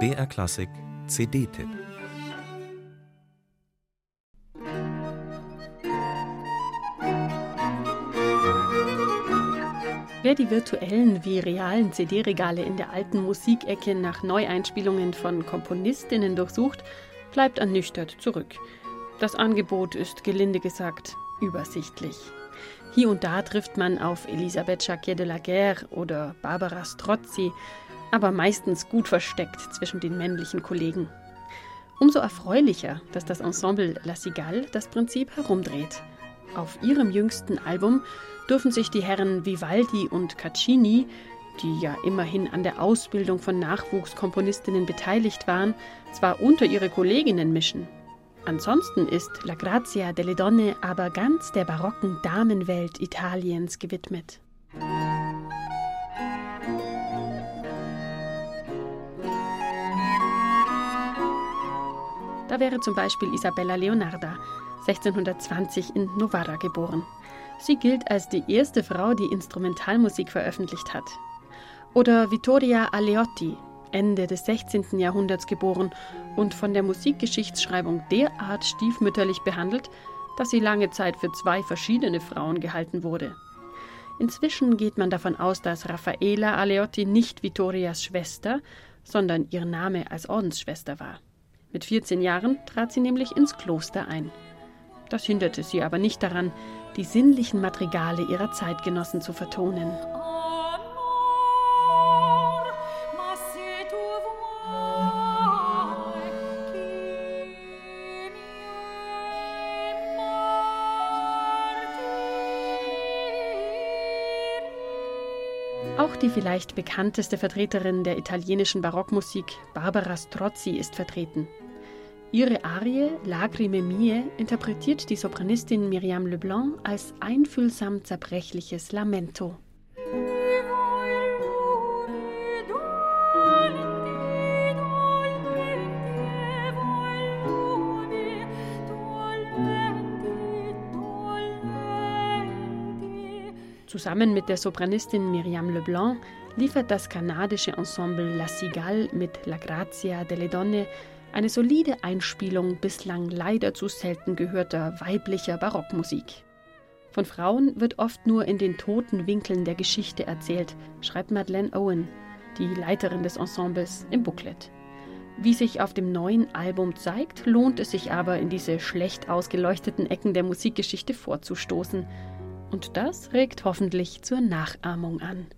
BR Klassik CD-Tipp Wer die virtuellen wie realen CD-Regale in der alten Musikecke nach Neueinspielungen von Komponistinnen durchsucht, bleibt ernüchtert zurück. Das Angebot ist gelinde gesagt übersichtlich. Hier und da trifft man auf Elisabeth Jacquier de la Guerre oder Barbara Strozzi, aber meistens gut versteckt zwischen den männlichen Kollegen. Umso erfreulicher, dass das Ensemble La Cigale das Prinzip herumdreht. Auf ihrem jüngsten Album dürfen sich die Herren Vivaldi und Caccini, die ja immerhin an der Ausbildung von Nachwuchskomponistinnen beteiligt waren, zwar unter ihre Kolleginnen mischen. Ansonsten ist La Grazia delle Donne aber ganz der barocken Damenwelt Italiens gewidmet. Da wäre zum Beispiel Isabella Leonarda, 1620 in Novara geboren. Sie gilt als die erste Frau, die Instrumentalmusik veröffentlicht hat. Oder Vittoria Aleotti, Ende des 16. Jahrhunderts geboren und von der Musikgeschichtsschreibung derart stiefmütterlich behandelt, dass sie lange Zeit für zwei verschiedene Frauen gehalten wurde. Inzwischen geht man davon aus, dass Raffaela Aleotti nicht Vittorias Schwester, sondern ihr Name als Ordensschwester war. Mit 14 Jahren trat sie nämlich ins Kloster ein. Das hinderte sie aber nicht daran, die sinnlichen Madrigale ihrer Zeitgenossen zu vertonen. Auch die vielleicht bekannteste Vertreterin der italienischen Barockmusik, Barbara Strozzi, ist vertreten. Ihre Arie Lagrime mie interpretiert die Sopranistin Miriam Leblanc als einfühlsam zerbrechliches Lamento. Zusammen mit der Sopranistin Miriam Leblanc liefert das kanadische Ensemble La Cigale mit La Grazia delle Donne eine solide Einspielung bislang leider zu selten gehörter weiblicher Barockmusik. Von Frauen wird oft nur in den toten Winkeln der Geschichte erzählt, schreibt Madeleine Owen, die Leiterin des Ensembles, im Booklet. Wie sich auf dem neuen Album zeigt, lohnt es sich aber, in diese schlecht ausgeleuchteten Ecken der Musikgeschichte vorzustoßen. Und das regt hoffentlich zur Nachahmung an.